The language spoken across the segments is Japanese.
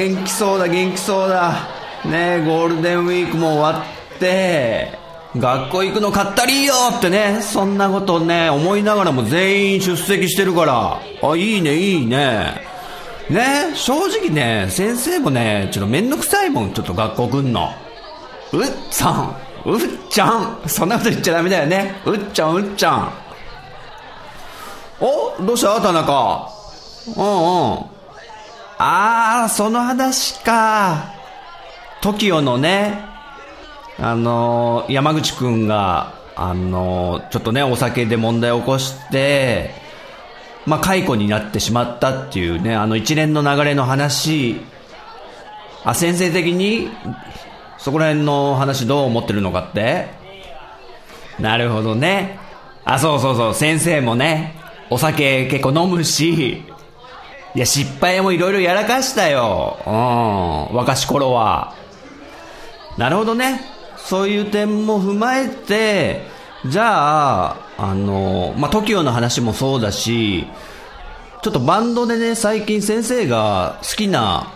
元気そうだ元気そうだ。ねゴールデンウィークも終わって学校行くのかったりよってねそんなことね思いながらも全員出席してるから。あいいねいいね。ね正直ね先生もねちょっとめんどくさいもんちょっと学校来んの。うっちゃんうっちゃん。そんなこと言っちゃダメだよね。うっちゃんうっちゃん。おどうした？田中。うんうん。ああその話か。TOKIO のねあのー山口くんがあのーちょっとねお酒で問題を起こしてまあ解雇になってしまったっていうねあの一連の流れの話。あ先生的にそこら辺の話どう思ってるのかって。なるほどね。あそうそうそう。先生もねお酒結構飲むし。いや失敗もいろいろやらかしたよ。うん。若し頃は。なるほどね。そういう点も踏まえてじゃああのまあ TOKIO の話もそうだしちょっとバンドでね最近先生が好きな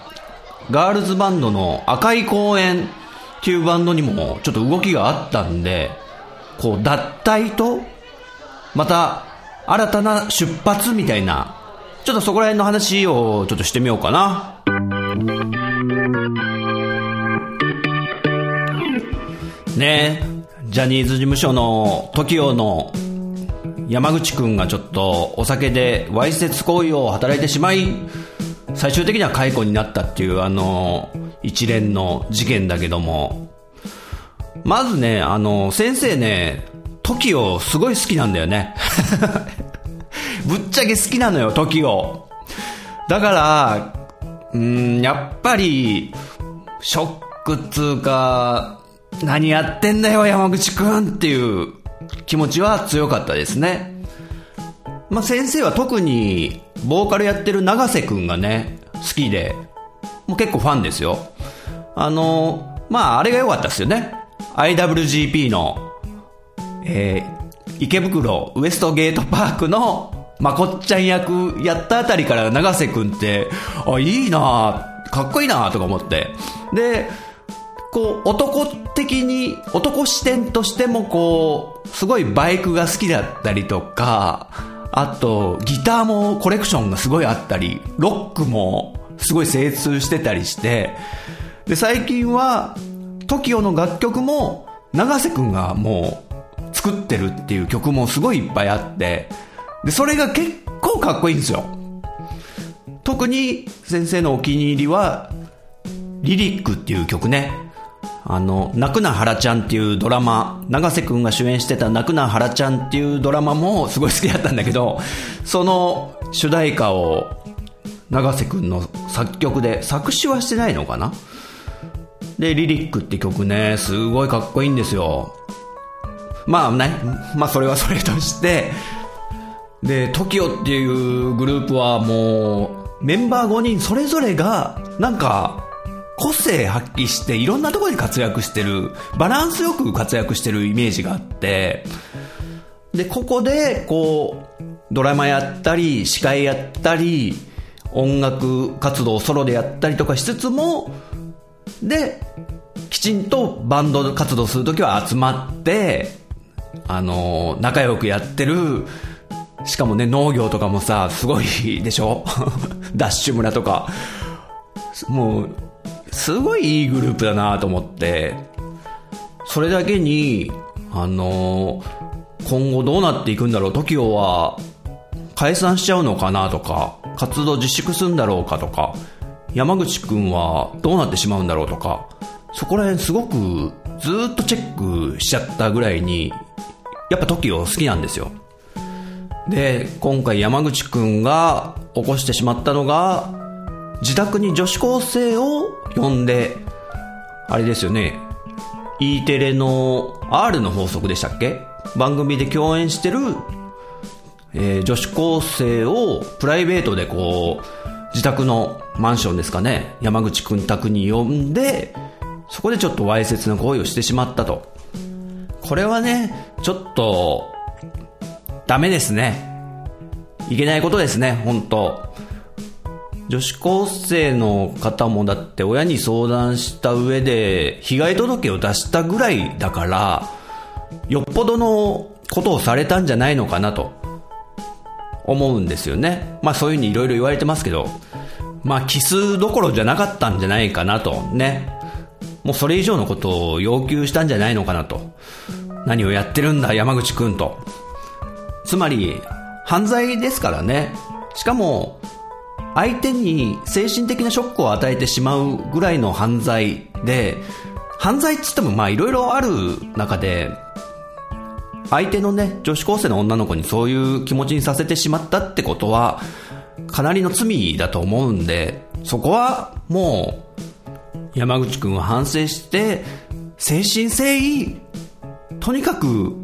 ガールズバンドの赤い公園っていうバンドにもちょっと動きがあったんでこう脱退とまた新たな出発みたいなちょっとそこら辺の話をちょっとしてみようかな。ねジャニーズ事務所の TOKIO の山口くんがちょっとお酒でわいせつ行為を働いてしまい最終的には解雇になったっていうあの一連の事件だけども。まずねあの先生ね TOKIO すごい好きなんだよね。ぶっちゃけ好きなのよ TOKIO だからうんやっぱりショックっつうか何やってんだよ山口くんっていう気持ちは強かったですね。まあ先生は特にボーカルやってる永瀬くんがね好きでもう結構ファンですよ。あのまああれが良かったですよね。IWGP のえー池袋ウエストゲートパークのまこっちゃん役やったあたりから永瀬くんって、あ、いいなかっこいいなとか思って。で、こう、男的に、男視点としてもこう、すごいバイクが好きだったりとか、あと、ギターもコレクションがすごいあったり、ロックもすごい精通してたりして、で、最近は、TOKIO の楽曲も、永瀬くんがもう、作ってるっていう曲もすごいいっぱいあって、で、それが結構かっこいいんですよ。特に先生のお気に入りは、リリックっていう曲ね。あの、泣くなはらちゃんっていうドラマ、長瀬くんが主演してた泣くなはらちゃんっていうドラマもすごい好きだったんだけど、その主題歌を長瀬くんの作曲で、作詞はしてないのかな？で、リリックって曲ね、すごいかっこいいんですよ。まあね、まあそれはそれとして、で、TOKIO っていうグループはもう、メンバー5人それぞれが、なんか、個性発揮していろんなところで活躍してる、バランスよく活躍してるイメージがあって、で、ここで、こう、ドラマやったり、司会やったり、音楽活動をソロでやったりとかしつつも、で、きちんとバンド活動するときは集まって、あの、仲良くやってる、しかもね、農業とかもさ、すごい でしょ？ダッシュ村とか。もう、すごいいいグループだなと思って、それだけに、あの今後どうなっていくんだろう？TOKIO は解散しちゃうのかなとか、活動自粛するんだろうかとか、山口くんはどうなってしまうんだろうとか、そこら辺すごくずっとチェックしちゃったぐらいにやっぱ TOKIO 好きなんですよ。で、今回山口くんが起こしてしまったのが、自宅に女子高生を呼んで、あれですよね、E テレの R の法則でしたっけ？番組で共演してる、えー、女子高生をプライベートでこう、自宅のマンションですかね、山口くん宅に呼んで、そこでちょっとわいせつな行為をしてしまったと。これはね、ちょっと、ダメですね。いけないことですね、本当女子高生の方もだって親に相談した上で被害届を出したぐらいだから、よっぽどのことをされたんじゃないのかなと思うんですよね。まあそういうふうにいろいろ言われてますけど、まあキスどころじゃなかったんじゃないかなとね。もうそれ以上のことを要求したんじゃないのかなと。何をやってるんだ山口くんと。つまり、犯罪ですからね。しかも、相手に精神的なショックを与えてしまうぐらいの犯罪で、犯罪っつってもまあいろいろある中で、相手のね、女子高生の女の子にそういう気持ちにさせてしまったってことは、かなりの罪だと思うんで、そこはもう、山口くんは反省して、精神誠意、とにかく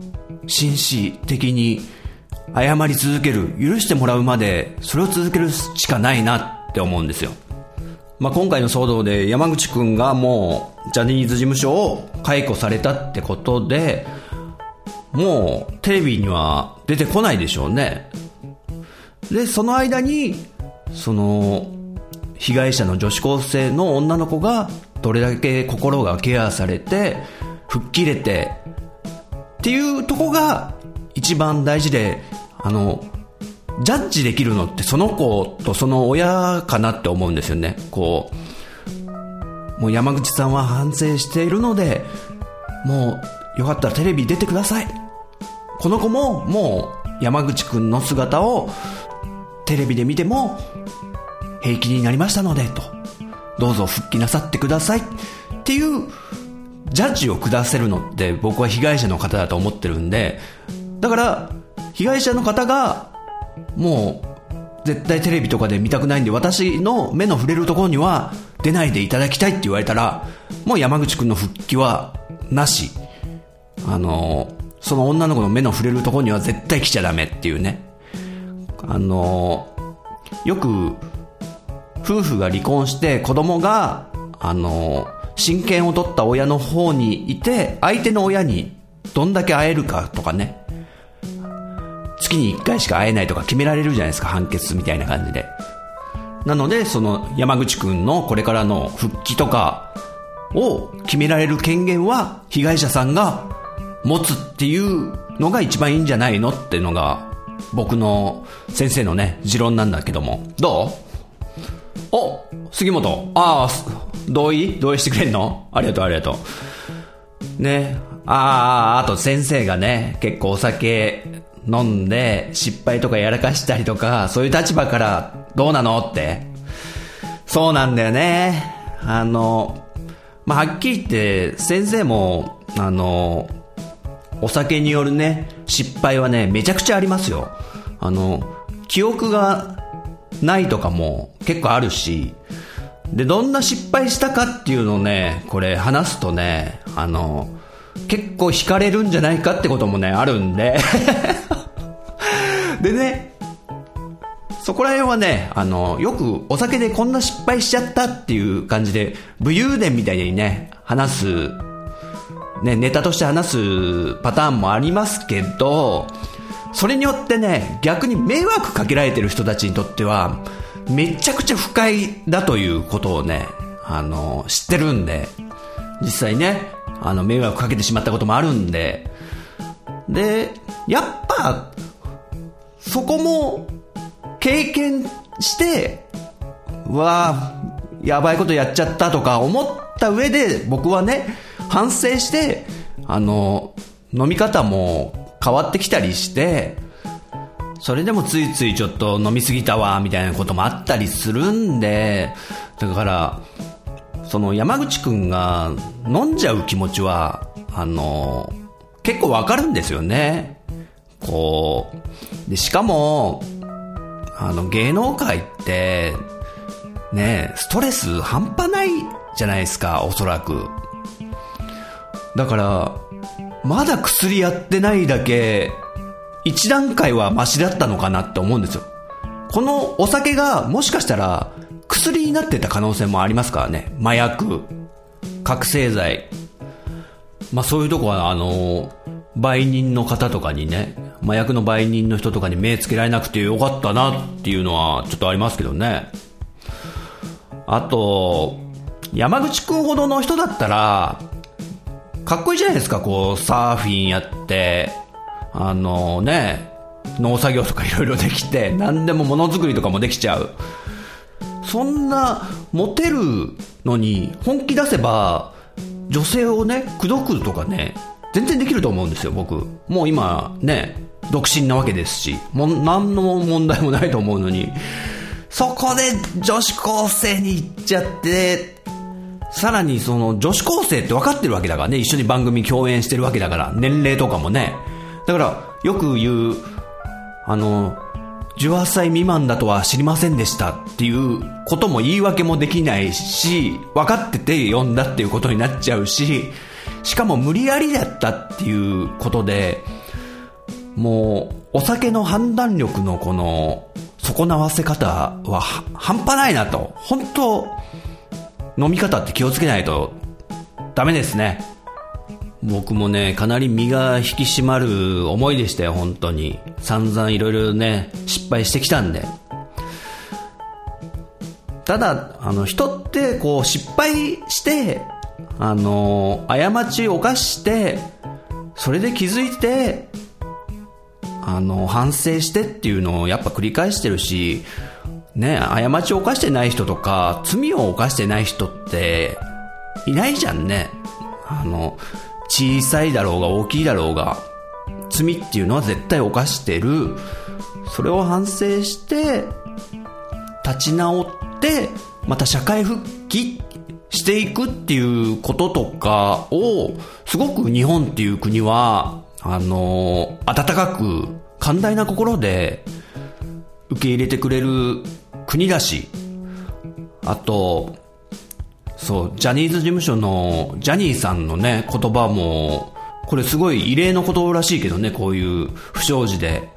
紳士的に謝り続ける、許してもらうまで、それを続けるしかないなって思うんですよ。まあ、今回の騒動で山口くんがもうジャニーズ事務所を解雇されたってことで、もうテレビには出てこないでしょうね。で、その間に、その、被害者の女子高生の女の子がどれだけ心がケアされて、吹っ切れて、っていうとこが一番大事で、あの、ジャッジできるのってその子とその親かなって思うんですよね。こう、もう山口さんは反省しているので、もうよかったらテレビ出てください。この子ももう山口くんの姿をテレビで見ても平気になりましたので、と。どうぞ復帰なさってください。っていうジャッジを下せるのって僕は被害者の方だと思ってるんで、だから被害者の方が、もう、絶対テレビとかで見たくないんで、私の目の触れるところには出ないでいただきたいって言われたら、もう山口くんの復帰はなし。あの、その女の子の目の触れるところには絶対来ちゃダメっていうね。あの、よく、夫婦が離婚して子供が、あの、親権を取った親の方にいて、相手の親にどんだけ会えるかとかね。月に1回しか会えないとか決められるじゃないですか、判決みたいな感じで。なので、その山口くんのこれからの復帰とかを決められる権限は被害者さんが持つっていうのが一番いいんじゃないのっていうのが僕の先生のね、持論なんだけども。どう？お杉本。ああ、同意？同意してくれんの？ありがとうありがとう。ね。ああ、あと先生がね、結構お酒飲んで失敗とかやらかしたりとか、そういう立場からどうなのって。そうなんだよね。あの、まあ、はっきり言って先生も、あの、お酒によるね、失敗はね、めちゃくちゃありますよ。あの、記憶がないとかも結構あるし、で、どんな失敗したかっていうのをね、これ話すとね、あの、結構惹かれるんじゃないかってこともね、あるんで。でね、そこら辺はね、あの、よくお酒でこんな失敗しちゃったっていう感じで、武勇伝みたいにね、話す、ね、ネタとして話すパターンもありますけど、それによってね、逆に迷惑かけられてる人たちにとっては、めちゃくちゃ不快だということをね、あの、知ってるんで、実際ね、あの、迷惑かけてしまったこともあるんで、で、やっぱ、そこも経験して、うわあ、やばいことやっちゃったとか思った上で、僕はね、反省して、あの、飲み方も変わってきたりして、それでもついついちょっと飲みすぎたわ、みたいなこともあったりするんで、だから、その山口くんが飲んじゃう気持ちは、あの、結構わかるんですよね。こう、で、しかも、あの、芸能界って、ね、ストレス半端ないじゃないですか、おそらく。だから、まだ薬やってないだけ、一段階はマシだったのかなって思うんですよ。このお酒がもしかしたら薬になってた可能性もありますからね。麻薬、覚醒剤。まあそういうとこはあの、売人の方とかにね、麻薬の売人の人とかに目つけられなくてよかったなっていうのはちょっとありますけどね。あと、山口くんほどの人だったら、かっこいいじゃないですか、こう、サーフィンやって、あのね、農作業とかいろいろできて、何でもものづくりとかもできちゃう。そんな、モテるのに、本気出せば、女性をね、口説くとかね、全然できると思うんですよ、僕。もう今、ね、独身なわけですし、もう何の問題もないと思うのに、そこで女子高生に行っちゃって、さらにその女子高生って分かってるわけだからね、一緒に番組共演してるわけだから、年齢とかもね。だから、よく言う、あの、18歳未満だとは知りませんでしたっていうことも言い訳もできないし、分かってて呼んだっていうことになっちゃうし、しかも無理やりだったっていうことで、もう、お酒の判断力のこの、損なわせ方は半端ないなと。本当飲み方って気をつけないとダメですね。僕もね、かなり身が引き締まる思いでしたよ、本当に。散々いろいろね、失敗してきたんで。ただ、あの、人ってこう失敗して、あの、過ちを犯して、それで気づいて、あの、反省してっていうのをやっぱ繰り返してるし、ね、過ちを犯してない人とか、罪を犯してない人って、いないじゃんね。あの、小さいだろうが大きいだろうが、罪っていうのは絶対犯してる。それを反省して、立ち直って、また社会復帰していくっていうこととかを、すごく日本っていう国は、あの、温かく、寛大な心で受け入れてくれる国だし、あと、そう、ジャニーズ事務所のジャニーさんのね、言葉も、これすごい異例のことらしいけどね、こういう不祥事で、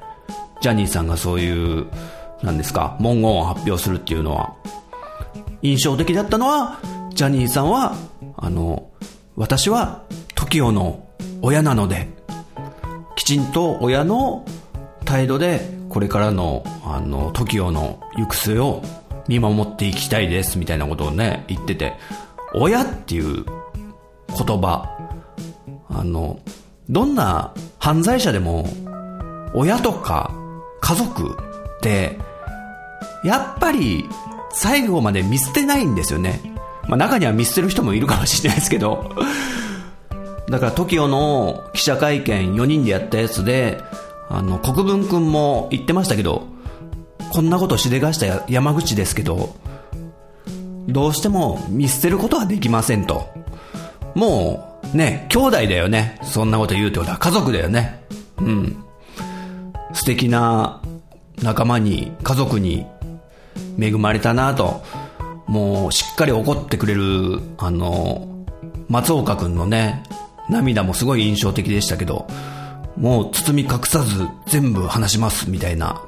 ジャニーさんがそういう、なんですか、文言を発表するっていうのは。印象的だったのは、ジャニーさんは、あの、私は TOKIO の親なので、きちんと親の態度で、これからの、あの、TOKIO の行く末を見守っていきたいですみたいなことをね、言ってて、親っていう言葉、あの、どんな犯罪者でも、親とか家族って、やっぱり最後まで見捨てないんですよね。まあ中には見捨てる人もいるかもしれないですけど、だから TOKIO の記者会見4人でやったやつで、あの、国分くんも言ってましたけど、こんなことしでかした山口ですけど、どうしても見捨てることはできませんと。もう、ね、兄弟だよね。そんなこと言うってことは家族だよね。うん。素敵な仲間に、家族に恵まれたなと。もう、しっかり怒ってくれる、あの、松岡くんのね、涙もすごい印象的でしたけど、もう包み隠さず全部話しますみたいな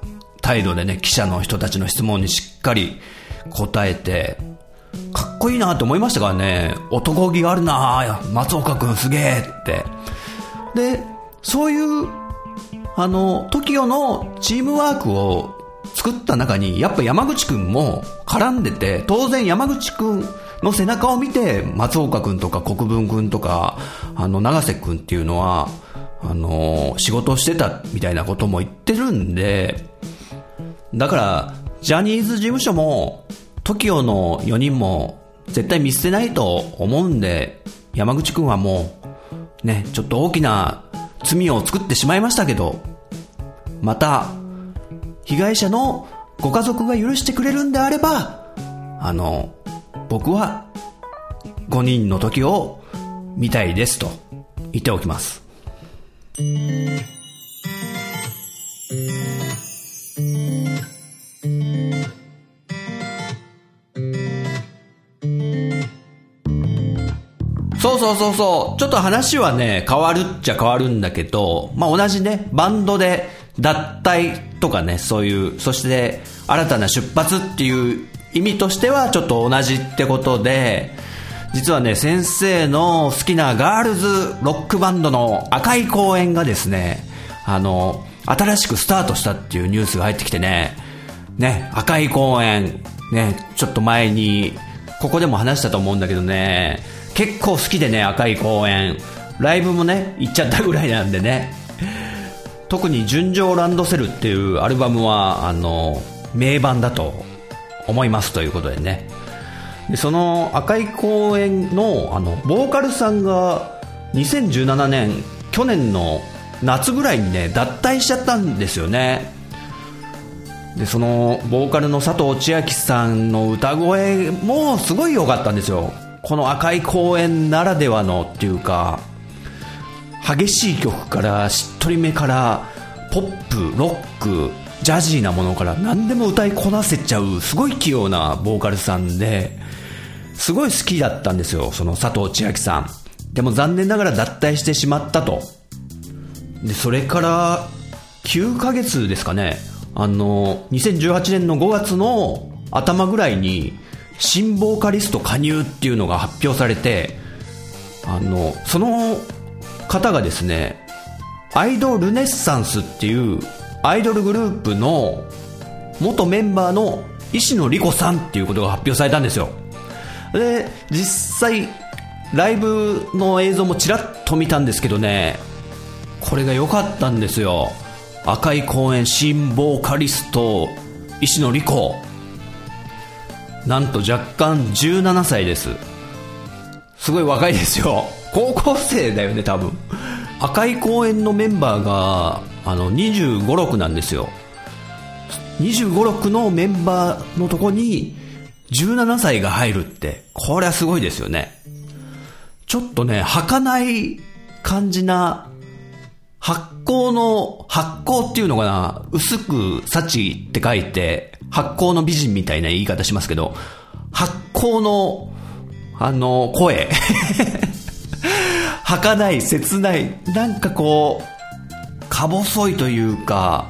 態度でね、記者の人たちの質問にしっかり答えて、かっこいいなって思いましたからね、男気があるな松岡くんすげえって。で、そういう、あの、TOKIO のチームワークを作った中に、やっぱ山口くんも絡んでて、当然山口くんの背中を見て、松岡くんとか国分くんとか、あの、長瀬くんっていうのは、あの、仕事してたみたいなことも言ってるんで、だから、ジャニーズ事務所も、TOKIO の4人も絶対見捨てないと思うんで、山口くんはもう、ね、ちょっと大きな罪を作ってしまいましたけど、また、被害者のご家族が許してくれるんであれば、あの、僕は5人の時を見たいですと言っておきます。そうそうそうそう。ちょっと話はね、変わるっちゃ変わるんだけど、まあ同じね、バンドで脱退とかね、そういう、そして新たな出発っていう意味としてはちょっと同じってことで、実はね、先生の好きなガールズロックバンドの赤い公演がですね、あの、新しくスタートしたっていうニュースが入ってきてね、ね、赤い公演、ね、ちょっと前に、ここでも話したと思うんだけどね、結構好きでね、赤い公園。ライブもね、行っちゃったぐらいなんでね。特に純情ランドセルっていうアルバムは、あの、名盤だと思いますということでね。で、その赤い公園の、あの、ボーカルさんが2017年、去年の夏ぐらいにね、脱退しちゃったんですよね。で、その、ボーカルの佐藤千秋さんの歌声もすごい良かったんですよ。この赤い公園ならではのっていうか激しい曲からしっとりめからポップロックジャジーなものから何でも歌いこなせちゃうすごい器用なボーカルさんですごい好きだったんですよその佐藤千秋さん。でも残念ながら脱退してしまったと。でそれから9ヶ月ですかね。あの2018年の5月の頭ぐらいに新ボーカリスト加入っていうのが発表されて、あの、その方がですね、アイドルネッサンスっていうアイドルグループの元メンバーの石野莉子さんっていうことが発表されたんですよ。で、実際、ライブの映像もちらっと見たんですけどね、これが良かったんですよ。赤い公園新ボーカリスト石野莉子。なんと若干17歳です。すごい若いですよ。高校生だよね多分。赤い公園のメンバーがあの2 5 6なんですよ。2 5 6のメンバーのとこに17歳が入るってこれはすごいですよね。ちょっとね儚い感じな発酵の、発酵っていうのかな？薄く幸って書いて、発酵の美人みたいな言い方しますけど、発酵の、あの、声。儚い、切ない、なんかこう、か細いというか、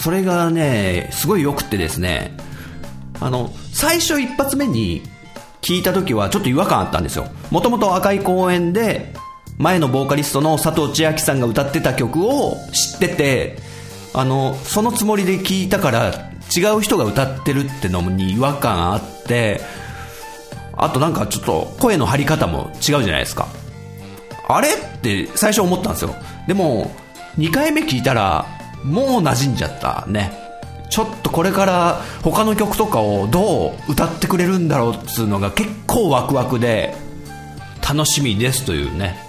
それがね、すごい良くてですね、あの、最初一発目に聞いた時はちょっと違和感あったんですよ。もともと赤い公園で、前のボーカリストの佐藤千秋さんが歌ってた曲を知ってて、あの、そのつもりで聞いたから違う人が歌ってるってのに違和感あって、あとなんかちょっと声の張り方も違うじゃないですか。あれ？って最初思ったんですよ。でも、2回目聞いたら、もう馴染んじゃったね。ちょっとこれから他の曲とかをどう歌ってくれるんだろうっつうのが結構ワクワクで楽しみですというね。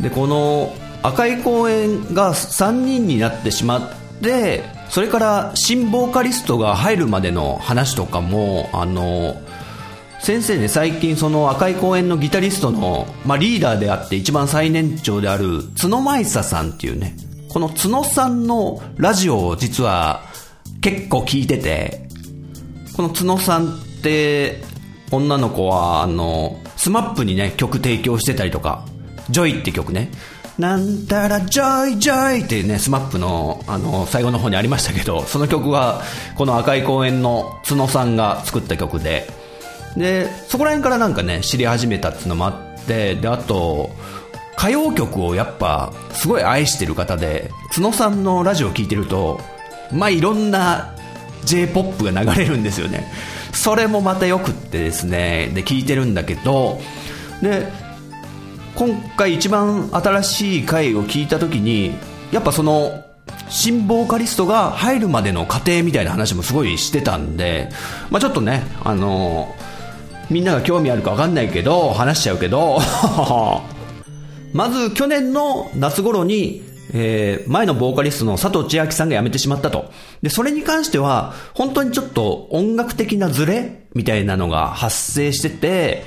で、この赤い公園が3人になってしまって、それから新ボーカリストが入るまでの話とかも、あの、先生ね、最近その赤い公園のギタリストの、まあ、リーダーであって一番最年長である角舞沙さんっていうね、津野さんのラジオを実は結構聞いてて、この津野さんって女の子はあの、スマップにね、曲提供してたりとか、 Joy!!って曲ね、なんたら Joy Joyってね、スマップのあの最後の方にありましたけど、その曲はこの赤い公園の津野さんが作った曲で、で、そこら辺からなんかね、知り始めたっていうのもあって、で、あと、歌謡曲をやっぱすごい愛してる方で、角さんのラジオを聴いてると、まあいろんな J-POP が流れるんですよね。それもまたよくってですね、で、聴いてるんだけど、で、今回一番新しい回を聞いた時にやっぱその新ボーカリストが入るまでの過程みたいな話もすごいしてたんで、まあ、ちょっとね、あの、みんなが興味あるか分かんないけど話しちゃうけど まず去年の夏頃にえー、前のボーカリストの佐藤千秋さんが辞めてしまったと。で、それに関しては、本当にちょっと音楽的なズレみたいなのが発生してて、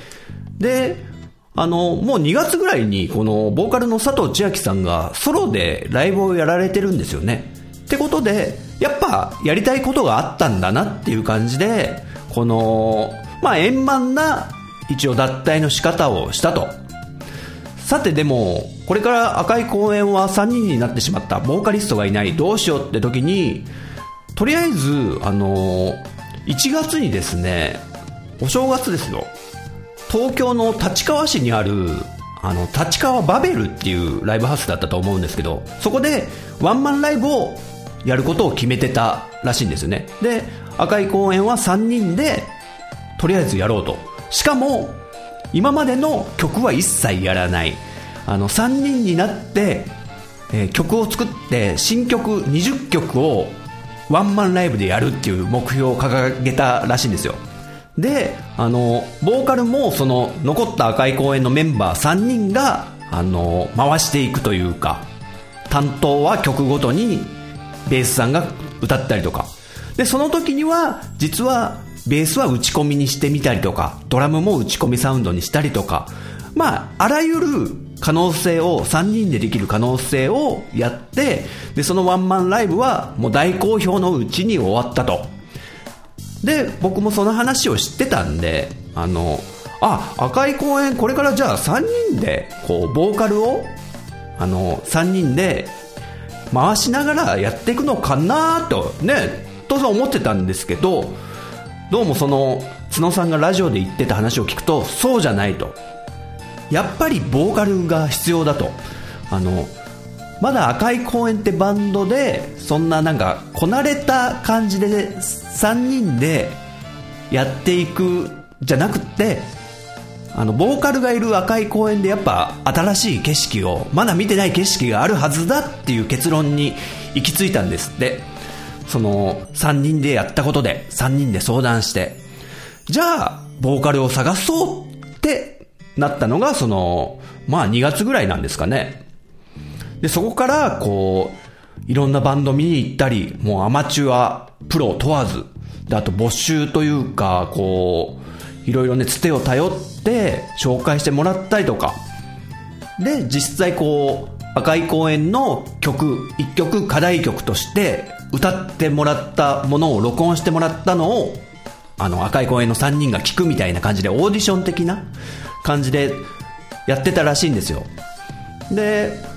で、あの、もう2月ぐらいに、この、ボーカルの佐藤千秋さんが、ソロでライブをやられてるんですよね。ってことで、やっぱ、やりたいことがあったんだなっていう感じで、この、まあ、円満な、一応脱退の仕方をしたと。さてでも、これから赤い公園は3人になってしまった。ボーカリストがいない。どうしようって時に、とりあえず、あの、1月にですね、お正月ですよ。東京の立川市にある、あの、立川バベルっていうライブハウスだったと思うんですけど、そこでワンマンライブをやることを決めてたらしいんですよね。で、赤い公園は3人で、とりあえずやろうと。しかも、今までの曲は一切やらない。あの、3人になって、えー、曲を作って、新曲20曲をワンマンライブでやるっていう目標を掲げたらしいんですよ。で、あの、ボーカルもその残った赤い公園のメンバー3人が、あの、回していくというか、担当は曲ごとにベースさんが歌ったりとか。で、その時には、実はベースは打ち込みにしてみたりとか、ドラムも打ち込みサウンドにしたりとか、まあ、あらゆる可能性を、3人でできる可能性をやって、で、そのワンマンライブはもう大好評のうちに終わったと。で、僕もその話を知ってたんで、あの、あ、赤い公園、これからじゃあ3人で、こう、ボーカルを、あの、3人で回しながらやっていくのかなと、ね、当然思ってたんですけど、どうもその、角さんがラジオで言ってた話を聞くと、そうじゃないと。やっぱりボーカルが必要だと。あの、まだ赤い公園ってバンドで、そんななんか、こなれた感じで、3人でやっていくじゃなくて、あの、ボーカルがいる赤い公園でやっぱ新しい景色を、まだ見てない景色があるはずだっていう結論に行き着いたんですって。その、3人でやったことで、3人で相談して、じゃあ、ボーカルを探そうってなったのが、その、まあ2月ぐらいなんですかね。で、そこから、こう、いろんなバンド見に行ったり、もうアマチュア、プロ問わず、で、あと募集というか、こう、いろいろね、つてを頼って紹介してもらったりとか、で、実際こう、赤い公園の曲、一曲課題曲として歌ってもらったものを録音してもらったのを、あの赤い公園の3人が聴くみたいな感じでオーディション的な感じでやってたらしいんですよ。で、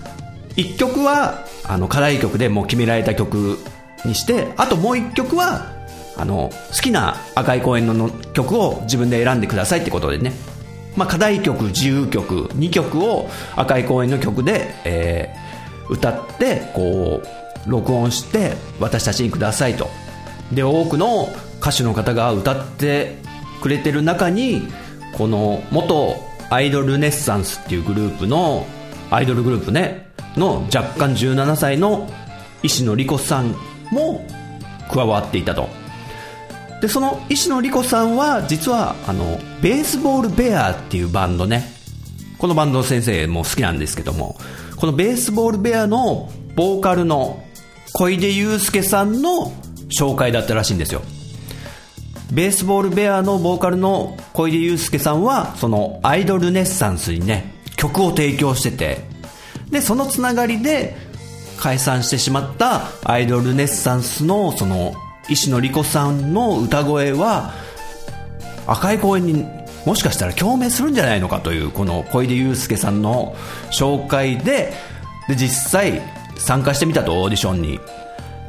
1曲はあの課題曲でもう決められた曲にしてあともう1曲はあの好きな赤い公園の曲を自分で選んでくださいってことでね、まあ、課題曲自由曲2曲を赤い公園の曲で、えー、歌ってこう録音して私たちにくださいと。で多くの歌手の方が歌ってくれてる中にこの元アイドルネッサンスっていうグループのアイドルグループねの若干17歳の石野莉子さんも加わっていたと。でその石野莉子さんは実はあのベースボールベアっていうバンドね。このバンドの先生も好きなんですけどもこのベースボールベアのボーカルの小出祐介さんの紹介だったらしいんですよ。ベースボールベアのボーカルの小出祐介さんはそのアイドルネッサンスにね曲を提供しててで、そのつながりで解散してしまったアイドルネッサンスのその石野莉子さんの歌声は赤い公園にもしかしたら共鳴するんじゃないのかというこの小出祐介さんの紹介でで実際参加してみたとオーディションに。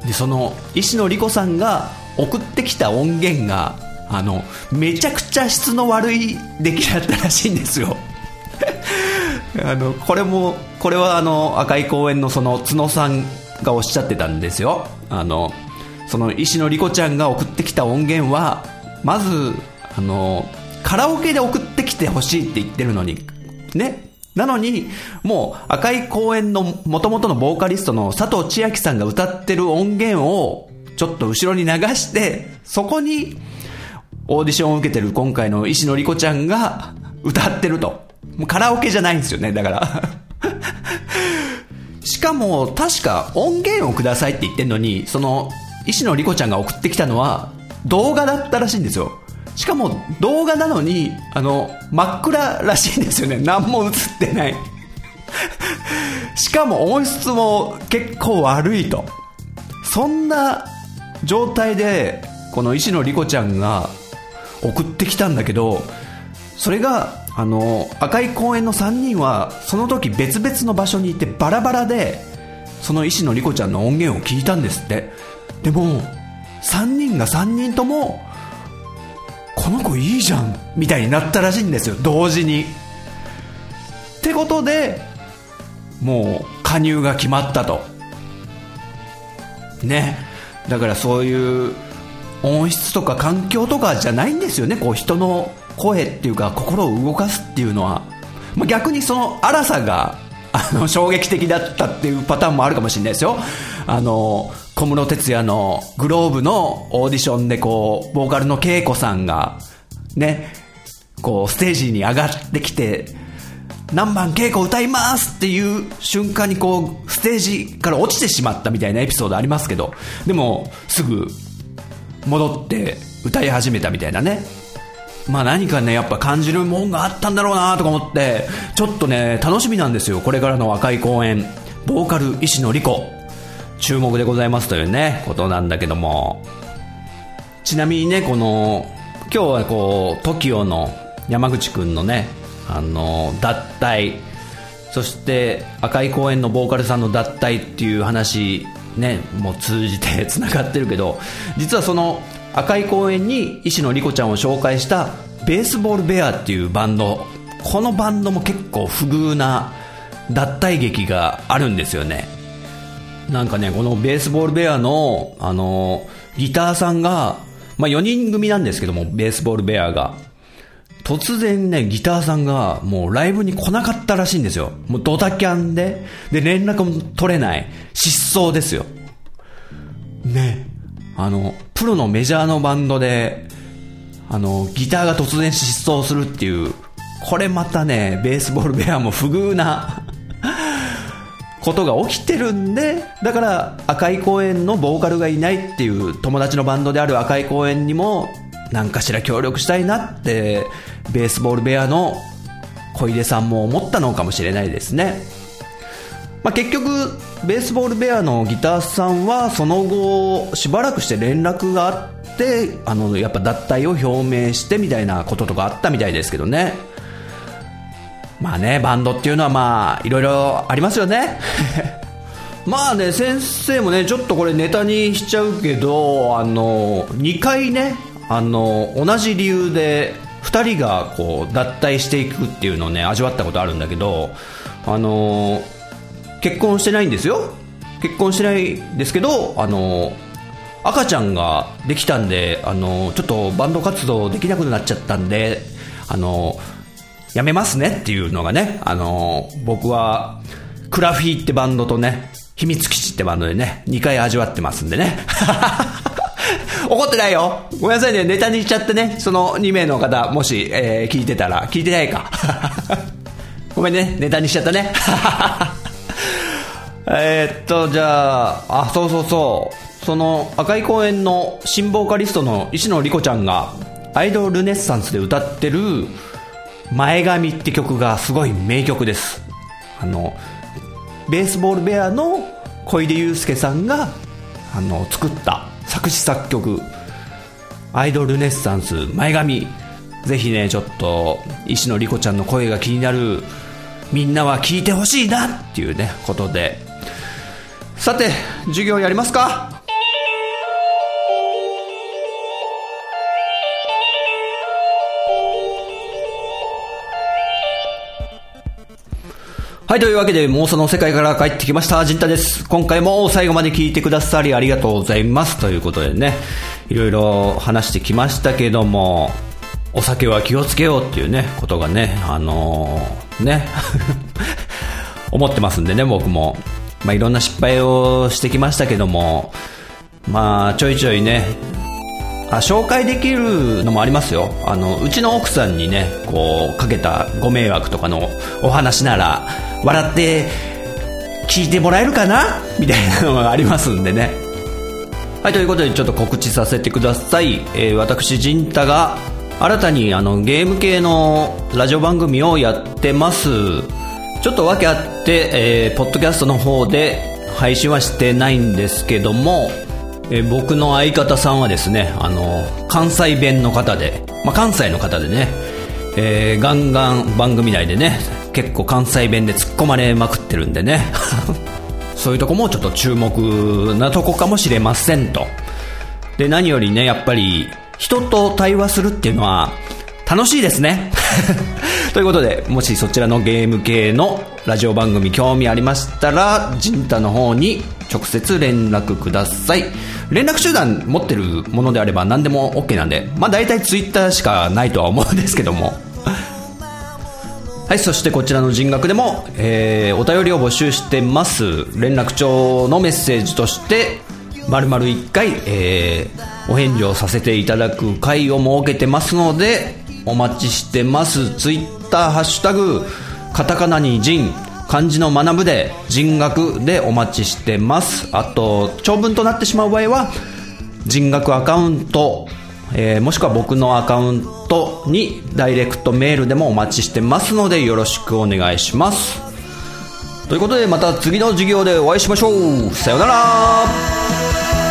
でその石野莉子さんが送ってきた音源があのめちゃくちゃ質の悪い出来だったらしいんですよ。あのこれもこれはあの赤い公園のその角さんがおっしゃってたんですよあのその石野莉子ちゃんが送ってきた音源はまずあのカラオケで送ってきてほしいって言ってるのにねなのに、もう赤い公園の元々のボーカリストの佐藤千秋さんが歌ってる音源をちょっと後ろに流して、そこにオーディションを受けてる今回の石野莉子ちゃんが歌ってると。もうカラオケじゃないんですよね、だから しかも、確か音源をくださいって言ってんのに、その、石野莉子ちゃんが送ってきたのは、動画だったらしいんですよ。しかも動画なのに、あの、真っ暗らしいんですよね。何も映ってない。しかも音質も結構悪いと。そんな状態で、この石野莉子ちゃんが送ってきたんだけど、それが、あの、赤い公園の3人は、その時別々の場所にいてバラバラで、その石野莉子ちゃんの音源を聞いたんですって。でも、3人が3人とも、この子いいじゃんみたいになったらしいんですよ同時に。ってことでもう加入が決まったと。ね。だからそういう音質とか環境とかじゃないんですよね。こう人の声っていうか心を動かすっていうのは、まあ、逆にその荒さがあの衝撃的だったっていうパターンもあるかもしれないですよ。あの小室哲哉のグローブのオーディションでこう、ボーカルの恵子さんが、ね、こう、ステージに上がってきて、何番稽古歌いますっていう瞬間にこう、ステージから落ちてしまったみたいなエピソードありますけど、でも、すぐ、戻って歌い始めたみたいなね。まあ何かね、やっぱ感じるもんがあったんだろうなとか思って、ちょっとね、楽しみなんですよ。これからの赤い公演。ボーカル石野莉子。注目でございますというね、ことなんだけども。ちなみにね、この、今日はこう、TOKIO の山口くんのね、あの、脱退、そして赤い公園のボーカルさんの脱退っていう話、ね、もう通じて繋がってるけど、実はその赤い公園に石野莉子ちゃんを紹介したベースボールベアっていうバンド、このバンドも結構不遇な脱退劇があるんですよね。なんかね、このベースボールベアの、あの、ギターさんが、まあ、4人組なんですけども、ベースボールベアが。突然ね、ギターさんがもうライブに来なかったらしいんですよ。もうドタキャンで、で、連絡も取れない。失踪ですよ。ね。あの、プロのメジャーのバンドで、あの、ギターが突然失踪するっていう、これまたね、ベースボールベアも不遇な ことが起きてるんで、だから赤い公園のボーカルがいないっていう友達のバンドである赤い公園にも何かしら協力したいなって、ベースボールベアの小出さんも思ったのかもしれないですね。まあ、結局、ベースボールベアのギターさんはその後、しばらくして連絡があって、あの、やっぱ脱退を表明してみたいなこととかあったみたいですけどね。まあね、バンドっていうのはまあ、いろいろありますよね。まあね、先生もね、ちょっとこれネタにしちゃうけど、あの、2回ね、あの、同じ理由で、2人がこう、脱退していくっていうのをね、味わったことあるんだけど、あの、結婚してないんですよ。結婚してないですけど、あの、赤ちゃんができたんで、あの、ちょっとバンド活動できなくなっちゃったんで、あの、やめますねっていうのがね、あの、僕は、クラフィーってバンドとね、秘密基地ってバンドでね、2回味わってますんでね。怒ってないよごめんなさいね、ネタにしちゃってね、その2名の方、もし、えー、聞いてたら、聞いてないか。ごめんね、ネタにしちゃったね。えっと、じゃあ、あ、そうそうそう。その赤い公園の新ボーカリストの石野莉子ちゃんが、アイドルネッサンスで歌ってる、前髪って曲がすごい名曲です。あの、ベースボールベアの小出祐介さんが、あの、作った作詞作曲、アイドルネッサンス前髪。ぜひね、ちょっと、石野莉子ちゃんの声が気になる、みんなは聞いてほしいなっていうね、ことで。さて、授業やりますか？はい、というわけで妄想の世界から帰ってきました、ジンタです。今回も最後まで聞いてくださりありがとうございます。ということでね、いろいろ話してきましたけども、お酒は気をつけようっていうね、ことがね、あのー、ね、思ってますんでね、僕も。まあ、いろんな失敗をしてきましたけども、まあ、ちょいちょいね、あ紹介できるのもありますよあのうちの奥さんにねこうかけたご迷惑とかのお話なら笑って聞いてもらえるかな？みたいなのがありますんでね。はいということでちょっと告知させてください、えー、私陣太が新たにあのゲーム系のラジオ番組をやってます。ちょっと訳あって、えー、ポッドキャストの方で配信はしてないんですけども、えー、僕の相方さんはですねあの関西弁の方で、まあ、関西の方でね、えー、ガンガン番組内でね結構関西弁で突っ込まれまくってるんでね。そういうとこもちょっと注目なとこかもしれませんと。で何よりねやっぱり人と対話するっていうのは楽しいですね。ということでもしそちらのゲーム系のラジオ番組興味ありましたらジンタの方に直接連絡ください。連絡手段持ってるものであれば何でも OK なんでまあ大体 Twitter しかないとは思うんですけども。はいそしてこちらの人学でも、えー、お便りを募集してます。連絡帳のメッセージとして丸々1回、えー、お返事をさせていただく回を設けてますのでお待ちしてます。ツイッターハッシュタグカタカナに人漢字の学ぶで人学でお待ちしてます。あと長文となってしまう場合は人学アカウント、えー、もしくは僕のアカウントにダイレクトメールでもお待ちしてますのでよろしくお願いします。ということでまた次の授業でお会いしましょう。さようなら。